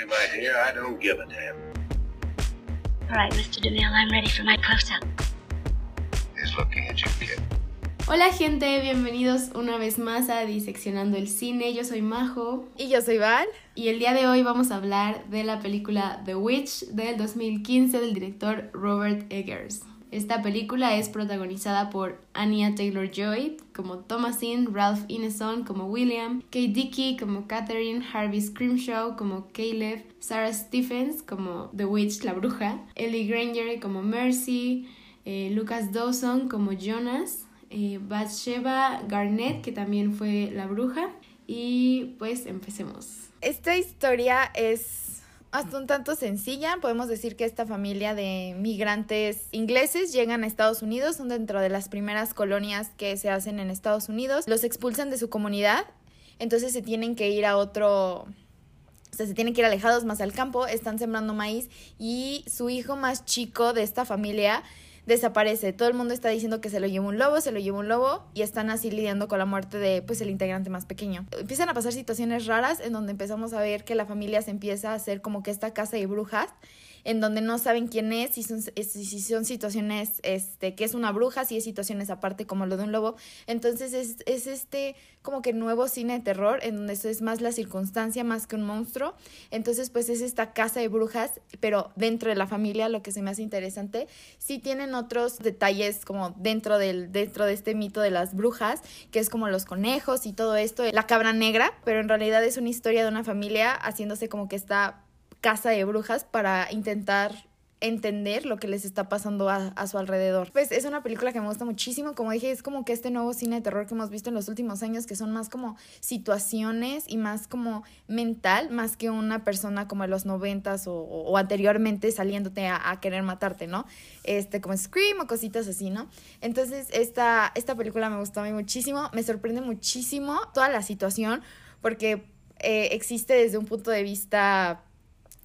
me, my dear, I don't give a damn. All right, Mr. DeMille, I'm ready for my close-up. He's looking at you, kid. Hola gente, bienvenidos una vez más a Diseccionando el Cine. Yo soy Majo Y yo soy Val. y el día de hoy vamos a hablar de la película The Witch del 2015 del director Robert Eggers. Esta película es protagonizada por Anya Taylor-Joy como Thomasine, Ralph Ineson como William, Kate Dickey como Catherine, Harvey Scrimshaw como Caleb, Sarah Stephens como The Witch, la bruja, Ellie Granger como Mercy, eh, Lucas Dawson como Jonas, eh, Bathsheba Garnett que también fue la bruja y pues empecemos. Esta historia es hasta un tanto sencilla. Podemos decir que esta familia de migrantes ingleses llegan a Estados Unidos, son dentro de las primeras colonias que se hacen en Estados Unidos. Los expulsan de su comunidad, entonces se tienen que ir a otro... O sea, se tienen que ir alejados más al campo, están sembrando maíz y su hijo más chico de esta familia desaparece. Todo el mundo está diciendo que se lo llevó un lobo, se lo llevó un lobo y están así lidiando con la muerte de pues el integrante más pequeño. Empiezan a pasar situaciones raras en donde empezamos a ver que la familia se empieza a hacer como que esta casa de brujas en donde no saben quién es, si son, si si son situaciones, este, que es una bruja, si es situaciones aparte como lo de un lobo. Entonces es, es este como que nuevo cine de terror, en donde eso es más la circunstancia, más que un monstruo. Entonces pues es esta casa de brujas, pero dentro de la familia, lo que se me hace interesante. Sí tienen otros detalles como dentro, del, dentro de este mito de las brujas, que es como los conejos y todo esto, la cabra negra, pero en realidad es una historia de una familia haciéndose como que está casa de brujas para intentar entender lo que les está pasando a, a, su alrededor. Pues es una película que me gusta muchísimo, como dije, es como que este nuevo cine de terror que hemos visto en los últimos años, que son más como situaciones y más como mental, más que una persona como en los noventas o, o, anteriormente saliéndote a, querer matarte, ¿no? Este, como Scream o cositas así, ¿no? Entonces, esta, esta película me gustó a muchísimo, me sorprende muchísimo toda la situación, porque eh, existe desde un punto de vista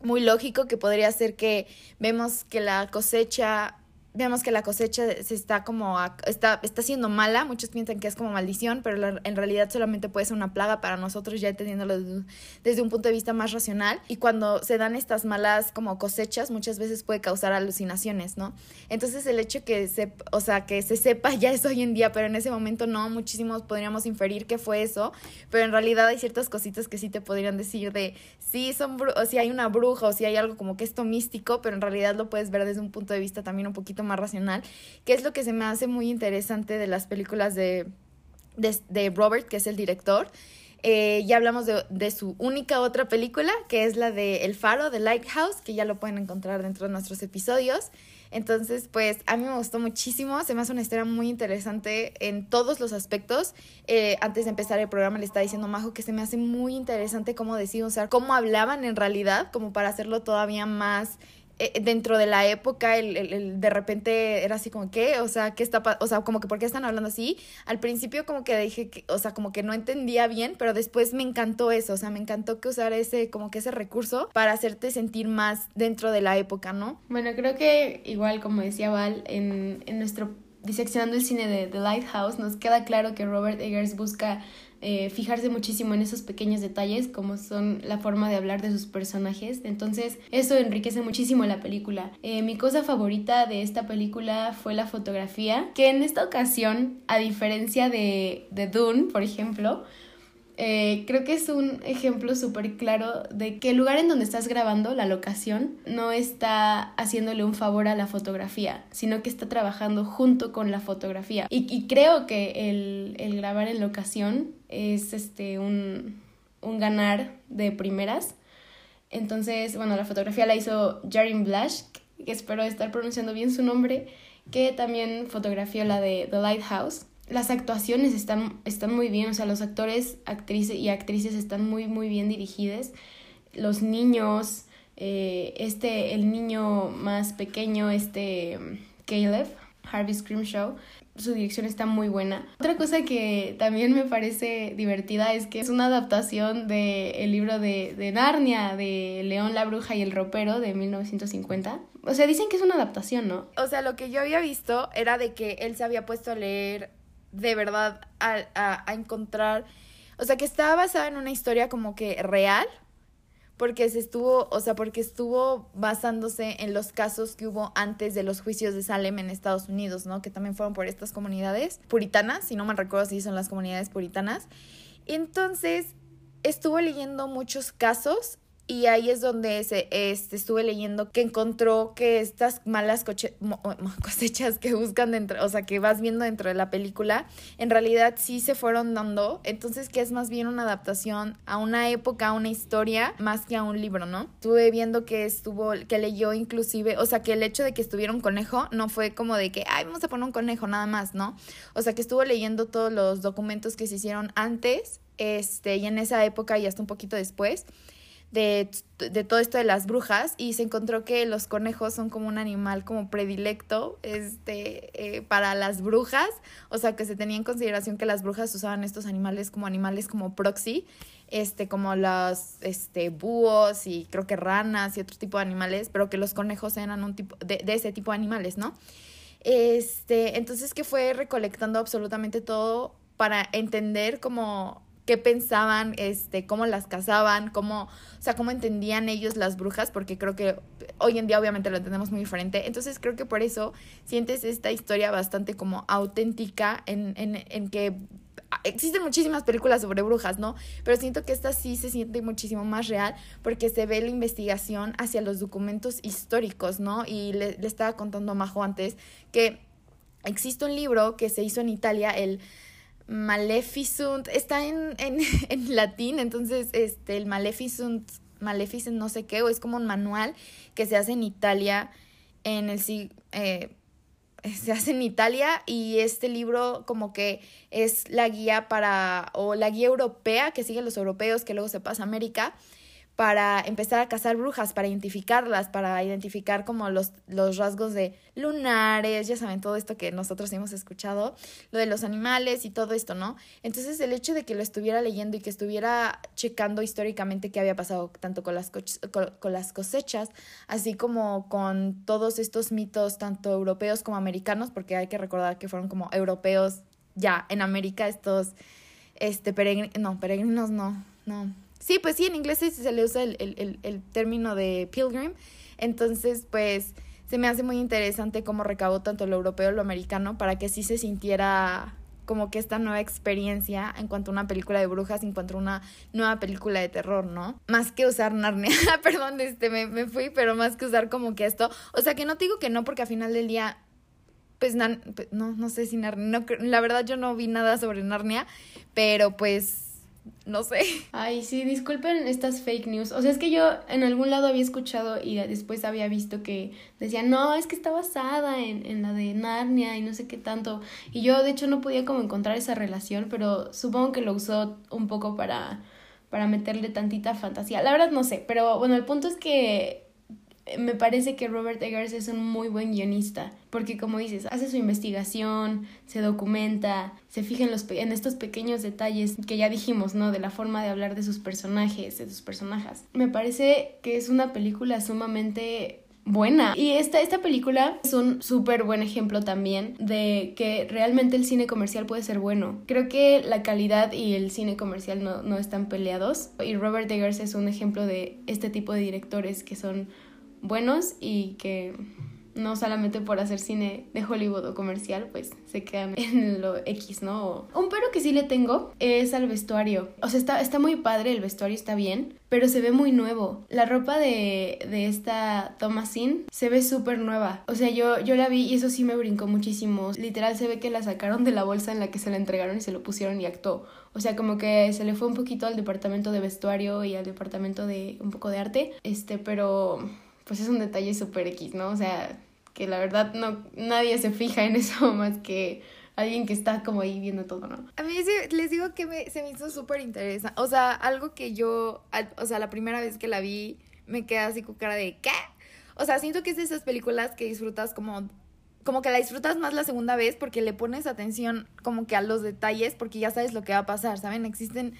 muy lógico que podría ser que vemos que la cosecha vemos que la cosecha se está como a, está está siendo mala. Muchos piensan que es como maldición pero la, en realidad solamente puede ser una plaga para nosotros ya entendiéndolo desde, desde, un punto de vista más racional. Y cuando se dan estas malas como cosechas muchas veces puede causar alucinaciones no entonces el hecho que se o sea que se sepa ya es hoy en día pero en ese momento no muchísimos podríamos inferir que fue eso. Pero en realidad hay ciertas cositas que sí te podrían decir de sí son o si hay una bruja o si hay algo como que esto místico pero en realidad lo puedes ver desde un punto de vista también un poquito más racional, que es lo que se me hace muy interesante de las películas de, de, Robert, que es el director. Eh, ya hablamos de, su única otra película, que es la de El Faro, de Lighthouse, que ya lo pueden encontrar dentro de nuestros episodios. Entonces, pues a mí me gustó muchísimo, se me hace una historia muy interesante en todos los aspectos. Eh, antes de empezar el programa le estaba diciendo Majo que se me hace muy interesante cómo deciden usar, cómo hablaban en realidad, como para hacerlo todavía más dentro de la época el, el, de repente era así como que o sea qué está o sea como que por qué están hablando así al principio como que dije que, o sea como que no entendía bien pero después me encantó eso o sea me encantó que usar ese como que ese recurso para hacerte sentir más dentro de la época no bueno creo que igual como decía Val en, en nuestro diseccionando el cine de The Lighthouse nos queda claro que Robert Eggers busca eh, fijarse muchísimo en esos pequeños detalles como son la forma de hablar de sus personajes. Entonces eso enriquece muchísimo la película. Eh, mi cosa favorita de esta película fue la fotografía que en esta ocasión a diferencia de, de Dune por ejemplo eh, creo que es un ejemplo súper claro de que el lugar en donde estás grabando, la locación, no está haciéndole un favor a la fotografía, sino que está trabajando junto con la fotografía. Y, y creo que el, el, grabar en locación es este, un, un ganar de primeras. Entonces, bueno, la fotografía la hizo Jarin Blash, que espero estar pronunciando bien su nombre, que también fotografió la de The Lighthouse las actuaciones están, están muy bien, o sea, los actores actrices y actrices están muy, muy bien dirigidos. Los niños, eh, este, el niño más pequeño, este Caleb, Harvey Scrimshaw, su dirección está muy buena. Otra cosa que también me parece divertida es que es una adaptación del el libro de, de Narnia, de León la Bruja y el Ropero de 1950. O sea, dicen que es una adaptación, ¿no? O sea, lo que yo había visto era de que él se había puesto a leer de verdad a, a, a, encontrar, o sea, que estaba basada en una historia como que real, porque se estuvo, o sea, porque estuvo basándose en los casos que hubo antes de los juicios de Salem en Estados Unidos, ¿no? Que también fueron por estas comunidades puritanas, si no me recuerdo si son las comunidades puritanas. Entonces, estuvo leyendo muchos casos y ahí es donde se, este, estuve leyendo que encontró que estas malas cosechas que buscan dentro, o sea, que vas viendo dentro de la película, en realidad sí se fueron dando. Entonces, que es más bien una adaptación a una época, a una historia, más que a un libro, ¿no? Estuve viendo que estuvo, que leyó inclusive, o sea, que el hecho de que estuviera un conejo no fue como de que, ay, vamos a poner un conejo nada más, ¿no? O sea, que estuvo leyendo todos los documentos que se hicieron antes, este, y en esa época y hasta un poquito después de, de, todo esto de las brujas y se encontró que los conejos son como un animal como predilecto este, eh, para las brujas, o sea que se tenía en consideración que las brujas usaban estos animales como animales como proxy, este, como los este, búhos y creo que ranas y otro tipo de animales, pero que los conejos eran un tipo de, de ese tipo de animales, ¿no? Este, entonces que fue recolectando absolutamente todo para entender como qué pensaban, este, cómo las cazaban, cómo, o sea, cómo entendían ellos las brujas, porque creo que hoy en día obviamente lo entendemos muy diferente. Entonces creo que por eso sientes esta historia bastante como auténtica en, en, en que existen muchísimas películas sobre brujas, ¿no? Pero siento que esta sí se siente muchísimo más real porque se ve la investigación hacia los documentos históricos, ¿no? Y le, le estaba contando a Majo antes que existe un libro que se hizo en Italia, el Maleficent, está en, en, en, latín, entonces este, el Maleficent, Maleficent no sé qué, o es como un manual que se hace en Italia, en el eh, se hace en Italia y este libro como que es la guía para, o la guía europea que siguen los europeos que luego se pasa a América, para empezar a cazar brujas, para identificarlas, para identificar como los, los rasgos de lunares, ya saben, todo esto que nosotros hemos escuchado, lo de los animales y todo esto, ¿no? Entonces el hecho de que lo estuviera leyendo y que estuviera checando históricamente qué había pasado tanto con las, con las cosechas, así como con todos estos mitos, tanto europeos como americanos, porque hay que recordar que fueron como europeos ya en América estos, este, peregrinos, no, peregrinos no, no Sí, pues sí, en inglés se le usa el, el, el, término de pilgrim. Entonces, pues se me hace muy interesante cómo recabó tanto lo europeo lo americano para que sí se sintiera como que esta nueva experiencia en cuanto a una película de brujas, en cuanto a una nueva película de terror, ¿no? Más que usar Narnia, perdón, este, me, me fui, pero más que usar como que esto, o sea, que no te digo que no, porque al final del día, pues, pues no, no sé si Narnia, no, la verdad yo no vi nada sobre Narnia, pero pues no sé. Ay, sí, disculpen estas fake news. O sea, es que yo en algún lado había escuchado y después había visto que decían, no, es que está basada en, en la de Narnia y no sé qué tanto. Y yo, de hecho, no podía como encontrar esa relación, pero supongo que lo usó un poco para, para meterle tantita fantasía. La verdad no sé, pero bueno, el punto es que me parece que Robert Eggers es un muy buen guionista, porque como dices, hace su investigación, se documenta, se fija en, los, en estos pequeños detalles que ya dijimos, ¿no? De la forma de hablar de sus personajes, de sus personajes. Me parece que es una película sumamente buena. Y esta, esta película es un súper buen ejemplo también de que realmente el cine comercial puede ser bueno. Creo que la calidad y el cine comercial no, no están peleados. Y Robert Eggers es un ejemplo de este tipo de directores que son buenos y que no solamente por hacer cine de Hollywood o comercial, pues se quedan en lo X, ¿no? Un pero que sí le tengo es al vestuario. O sea, está, está muy padre, el vestuario está bien, pero se ve muy nuevo. La ropa de, de esta Thomasin se ve súper nueva. O sea, yo, yo la vi y eso sí me brincó muchísimo. Literal se ve que la sacaron de la bolsa en la que se la entregaron y se lo pusieron y actuó. O sea, como que se le fue un poquito al departamento de vestuario y al departamento de un poco de arte. Este, pero pues es un detalle súper X, ¿no? O sea, que la verdad no nadie se fija en eso más que alguien que está como ahí viendo todo, ¿no? A mí les digo que me, se me hizo súper interesante. O sea, algo que yo, o sea, la primera vez que la vi, me quedé así con cara de ¿qué? O sea, siento que es de esas películas que disfrutas como como que la disfrutas más la segunda vez porque le pones atención como que a los detalles porque ya sabes lo que va a pasar, ¿saben? Existen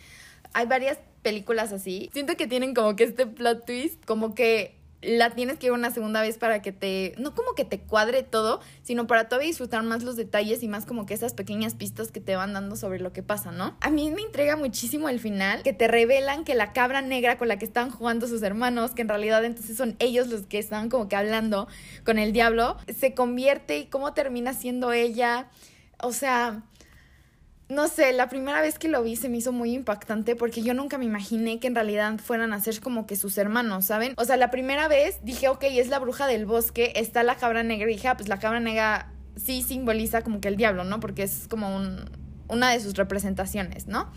hay varias películas así. Siento que tienen como que este plot twist, como que la tienes que ver una segunda vez para que te, no como que te cuadre todo, sino para todavía disfrutar más los detalles y más como que esas pequeñas pistas que te van dando sobre lo que pasa, ¿no? A mí me entrega muchísimo el final, que te revelan que la cabra negra con la que están jugando sus hermanos, que en realidad entonces son ellos los que están como que hablando con el diablo, se convierte y cómo termina siendo ella, o sea no sé, la primera vez que lo vi se me hizo muy impactante porque yo nunca me imaginé que en realidad fueran a ser como que sus hermanos, ¿saben? O sea, la primera vez dije, ok, es la bruja del bosque, está la cabra negra y dije, ah, pues la cabra negra sí simboliza como que el diablo, ¿no? Porque es como un, una de sus representaciones, ¿no?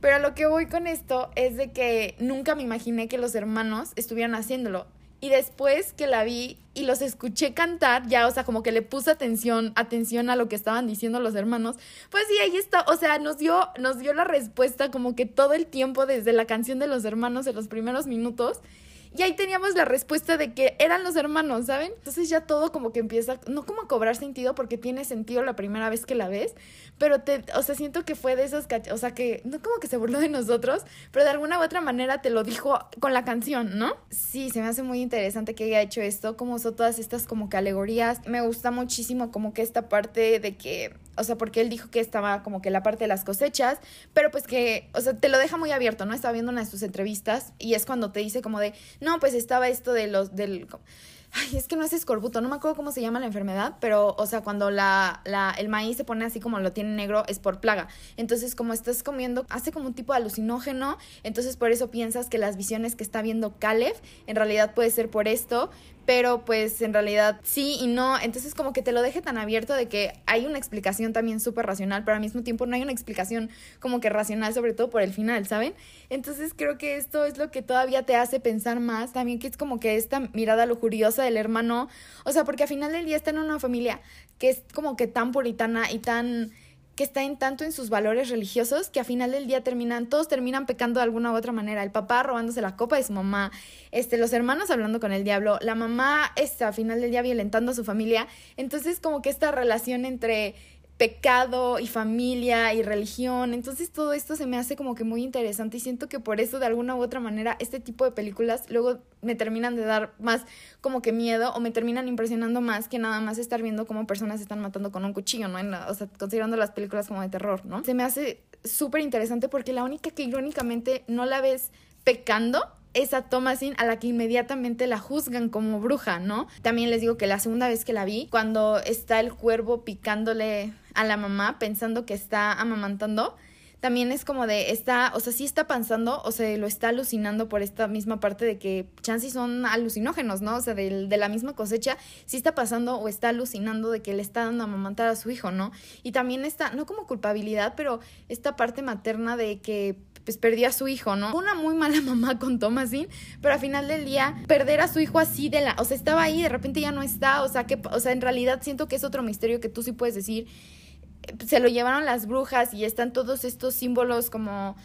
Pero lo que voy con esto es de que nunca me imaginé que los hermanos estuvieran haciéndolo. Y después que la vi y los escuché cantar, ya, o sea, como que le puse atención, atención a lo que estaban diciendo los hermanos, pues sí, ahí está, o sea, nos dio, nos dio la respuesta como que todo el tiempo desde la canción de los hermanos en los primeros minutos. Y ahí teníamos la respuesta de que eran los hermanos, ¿saben? Entonces ya todo como que empieza, no como a cobrar sentido porque tiene sentido la primera vez que la ves, pero te, o sea, siento que fue de esos, o sea, que no como que se burló de nosotros, pero de alguna u otra manera te lo dijo con la canción, ¿no? Sí, se me hace muy interesante que haya hecho esto, como son todas estas como que alegorías. Me gusta muchísimo como que esta parte de que o sea, porque él dijo que estaba como que la parte de las cosechas, pero pues que, o sea, te lo deja muy abierto, ¿no? Estaba viendo una de sus entrevistas y es cuando te dice como de, no, pues estaba esto de los, del... Ay, es que no es escorbuto, no me acuerdo cómo se llama la enfermedad, pero, o sea, cuando la, la, el maíz se pone así como lo tiene negro, es por plaga. Entonces, como estás comiendo, hace como un tipo de alucinógeno, entonces por eso piensas que las visiones que está viendo Caleb, en realidad puede ser por esto, pero pues en realidad sí y no, entonces como que te lo deje tan abierto de que hay una explicación también súper racional, pero al mismo tiempo no hay una explicación como que racional, sobre todo por el final, ¿saben? Entonces creo que esto es lo que todavía te hace pensar más, también que es como que esta mirada lujuriosa del hermano, o sea, porque al final del día está en una familia que es como que tan puritana y tan que está en tanto en sus valores religiosos que a final del día terminan, todos terminan pecando de alguna u otra manera. El papá robándose la copa de su mamá, este, los hermanos hablando con el diablo, la mamá, este, a final del día violentando a su familia. Entonces, como que esta relación entre pecado y familia y religión. Entonces todo esto se me hace como que muy interesante y siento que por eso de alguna u otra manera este tipo de películas luego me terminan de dar más como que miedo o me terminan impresionando más que nada más estar viendo cómo personas se están matando con un cuchillo, ¿no? o sea, considerando las películas como de terror, ¿no? Se me hace súper interesante porque la única que irónicamente no la ves pecando esa Thomasin a la que inmediatamente la juzgan como bruja, ¿no? También les digo que la segunda vez que la vi, cuando está el cuervo picándole a la mamá pensando que está amamantando, también es como de, está, o sea, sí está pensando o se lo está alucinando por esta misma parte de que chances son alucinógenos, ¿no? O sea, de, de, la misma cosecha, sí está pasando o está alucinando de que le está dando a amamantar a su hijo, ¿no? Y también está, no como culpabilidad, pero esta parte materna de que pues perdió a su hijo, ¿no? Una muy mala mamá con Thomasin, pero al final del día perder a su hijo así de la, o sea, estaba ahí, de repente ya no está, o sea, que, o sea, en realidad siento que es otro misterio que tú sí puedes decir, se lo llevaron las brujas y están todos estos símbolos como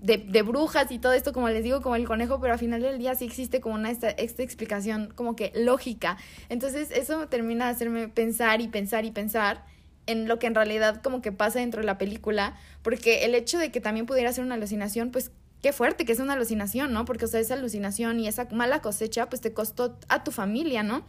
de, de, brujas y todo esto, como les digo, como el conejo, pero al final del día sí existe como una esta, explicación como que lógica. Entonces eso termina de hacerme pensar y pensar y pensar en lo que en realidad como que pasa dentro de la película, porque el hecho de que también pudiera ser una alucinación, pues qué fuerte que es una alucinación, ¿no? Porque, o sea, esa alucinación y esa mala cosecha, pues te costó a tu familia, ¿no?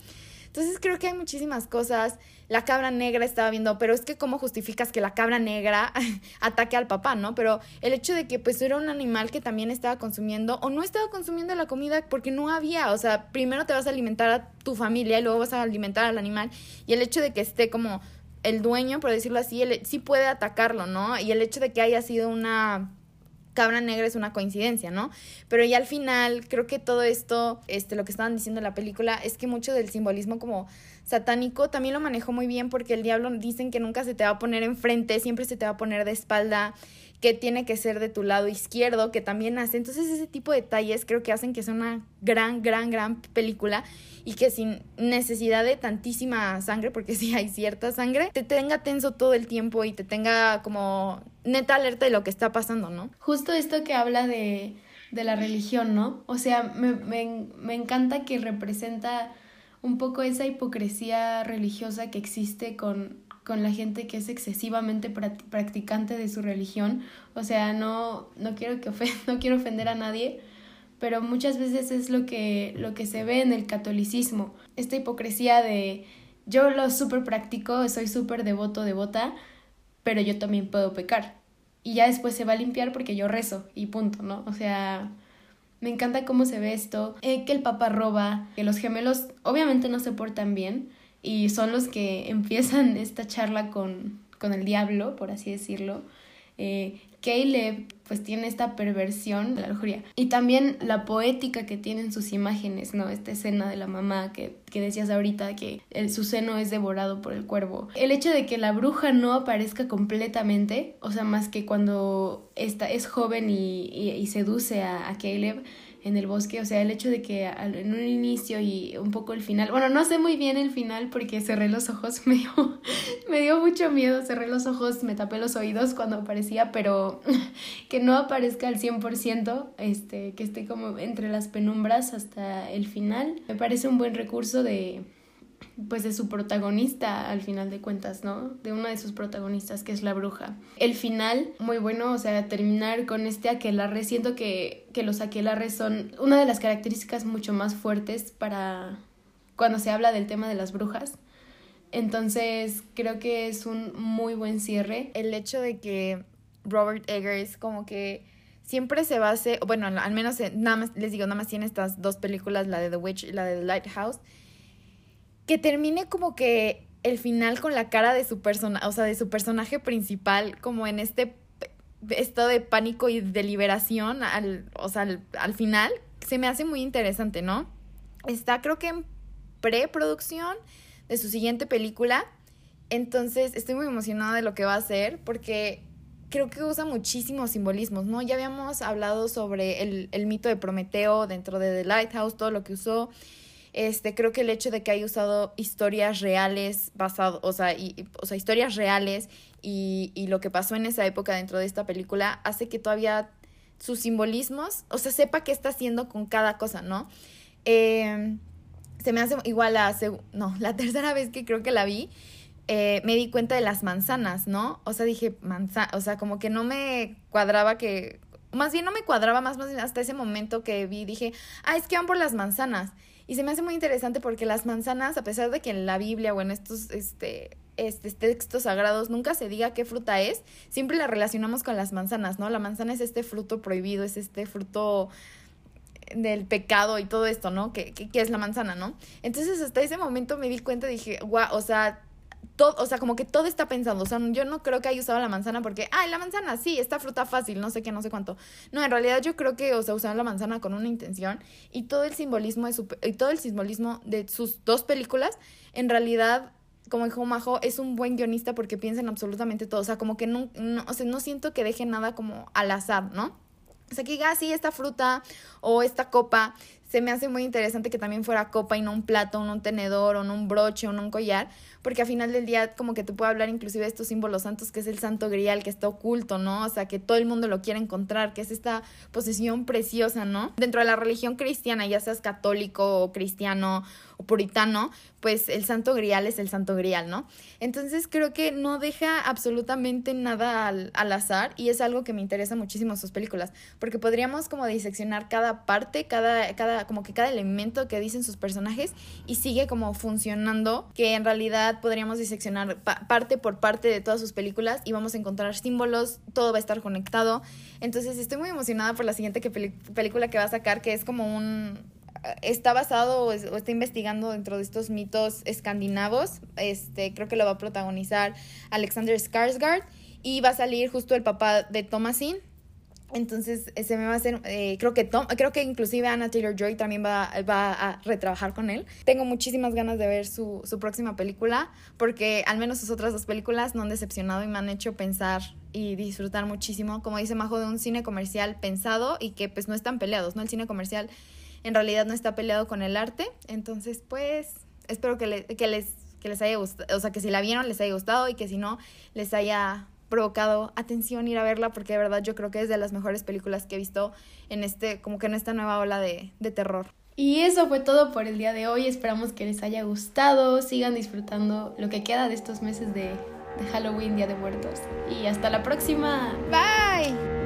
Entonces creo que hay muchísimas cosas. La cabra negra estaba viendo, pero es que cómo justificas que la cabra negra ataque al papá, ¿no? Pero el hecho de que pues era un animal que también estaba consumiendo o no estaba consumiendo la comida porque no había, o sea, primero te vas a alimentar a tu familia y luego vas a alimentar al animal y el hecho de que esté como el dueño, por decirlo así, él, sí puede atacarlo, ¿no? Y el hecho de que haya sido una cabra negra es una coincidencia, ¿no? Pero ya al final creo que todo esto, este, lo que estaban diciendo en la película, es que mucho del simbolismo como satánico también lo manejó muy bien porque el diablo dicen que nunca se te va a poner enfrente, siempre se te va a poner de espalda, que tiene que ser de tu lado izquierdo, que también hace. Entonces ese tipo de detalles creo que hacen que sea una gran, gran, gran película y que sin necesidad de tantísima sangre, porque sí hay cierta sangre, te tenga tenso todo el tiempo y te tenga como neta alerta de lo que está pasando, ¿no? Justo esto que habla de, de la religión, ¿no? O sea, me, me, me encanta que representa un poco esa hipocresía religiosa que existe con, con la gente que es excesivamente practicante de su religión. O sea, no, no, quiero, que no quiero ofender a nadie, pero muchas veces es lo que, lo que se ve en el catolicismo, esta hipocresía de yo lo súper practico, soy súper devoto, devota, pero yo también puedo pecar. Y ya después se va a limpiar porque yo rezo y punto, ¿no? O sea, me encanta cómo se ve esto, eh, que el papá roba, que los gemelos obviamente no se portan bien y son los que empiezan esta charla con, con el diablo, por así decirlo. Eh, Caleb pues tiene esta perversión de la lujuria y también la poética que tienen sus imágenes, ¿no? Esta escena de la mamá que, que decías ahorita que el, su seno es devorado por el cuervo. El hecho de que la bruja no aparezca completamente, o sea, más que cuando esta, es joven y, y, seduce a, a Caleb, en el bosque, o sea, el hecho de que en un inicio y un poco el final, bueno, no sé muy bien el final porque cerré los ojos, me dio, me dio mucho miedo, cerré los ojos, me tapé los oídos cuando aparecía, pero que no aparezca al 100%, este, que esté como entre las penumbras hasta el final, me parece un buen recurso de pues de su protagonista al final de cuentas, ¿no? De una de sus protagonistas que es la bruja. El final, muy bueno, o sea, terminar con este aquelarre, siento que, que los aquelarres son una de las características mucho más fuertes para cuando se habla del tema de las brujas. Entonces, creo que es un muy buen cierre. El hecho de que Robert Eggers como que siempre se base, bueno, al menos nada más, les digo, nada más tiene estas dos películas, la de The Witch y la de The Lighthouse, que termine como que el final con la cara de su persona, o sea, de su personaje principal, como en este estado de pánico y de liberación, al, o sea, al, final, se me hace muy interesante, ¿no? Está creo que en preproducción de su siguiente película, entonces estoy muy emocionada de lo que va a hacer porque creo que usa muchísimos simbolismos, ¿no? Ya habíamos hablado sobre el, el mito de Prometeo dentro de The Lighthouse, todo lo que usó. Este, creo que el hecho de que haya usado historias reales, basado, o sea, y, o sea, historias reales y, y lo que pasó en esa época dentro de esta película hace que todavía sus simbolismos, o sea, sepa qué está haciendo con cada cosa, ¿no? Eh, se me hace igual la, no, la tercera vez que creo que la vi, eh, me di cuenta de las manzanas, ¿no? O sea, dije, manzana, o sea, como que no me cuadraba que, más bien no me cuadraba más, más bien hasta ese momento que vi, dije, ah, es que van por las manzanas. Y se me hace muy interesante porque las manzanas, a pesar de que en la Biblia o en estos este, este, textos sagrados nunca se diga qué fruta es, siempre la relacionamos con las manzanas, ¿no? La manzana es este fruto prohibido, es este fruto del pecado y todo esto, ¿no? Que, es la manzana, ¿no? Entonces hasta ese momento me di cuenta dije, guau, o sea, todo, o sea, como que todo está pensando. O sea, yo no creo que haya usado la manzana porque, ay, la manzana, sí, esta fruta fácil, no sé qué, no sé cuánto. No, en realidad yo creo que, o sea, usaron la manzana con una intención y todo el simbolismo de su, y todo el simbolismo de sus dos películas, en realidad como dijo Majo, es un buen guionista porque piensa en absolutamente todo. O sea, como que no, no, o sea, no siento que deje nada como al azar, ¿no? O sea, que diga, ah, sí, esta fruta o esta copa, se me hace muy interesante que también fuera copa y no un plato, no un tenedor, o no un broche, o no un collar, porque al final del día como que te puedo hablar inclusive de estos símbolos santos, que es el santo grial, que está oculto, ¿no? O sea, que todo el mundo lo quiere encontrar, que es esta posición preciosa, ¿no? Dentro de la religión cristiana, ya seas católico o cristiano o puritano, pues el santo grial es el santo grial, ¿no? Entonces creo que no deja absolutamente nada al, al azar y es algo que me interesa muchísimo sus películas, porque podríamos como diseccionar cada parte, cada, cada, como que cada elemento que dicen sus personajes y sigue como funcionando, que en realidad podríamos diseccionar parte por parte de todas sus películas y vamos a encontrar símbolos, todo va a estar conectado. Entonces estoy muy emocionada por la siguiente que película que va a sacar, que es como un está basado o, está investigando dentro de estos mitos escandinavos. Este, creo que lo va a protagonizar Alexander Skarsgård y va a salir justo el papá de Thomasin. Entonces, se me va a hacer, eh, creo que Tom, creo que inclusive Anna Taylor Joy también va, va a retrabajar con él. Tengo muchísimas ganas de ver su, su próxima película, porque al menos sus otras dos películas no han decepcionado y me han hecho pensar y disfrutar muchísimo, como dice Majo, de un cine comercial pensado y que pues no están peleados, ¿no? El cine comercial en realidad no está peleado con el arte. Entonces, pues, espero que, que, les, que les haya gustado, o sea, que si la vieron les haya gustado y que si no, les haya provocado atención ir a verla porque de verdad yo creo que es de las mejores películas que he visto en este, como que en esta nueva ola de, de terror. Y eso fue todo por el día de hoy. Esperamos que les haya gustado. Sigan disfrutando lo que queda de estos meses de, de Halloween, Día de Muertos. Y hasta la próxima. Bye.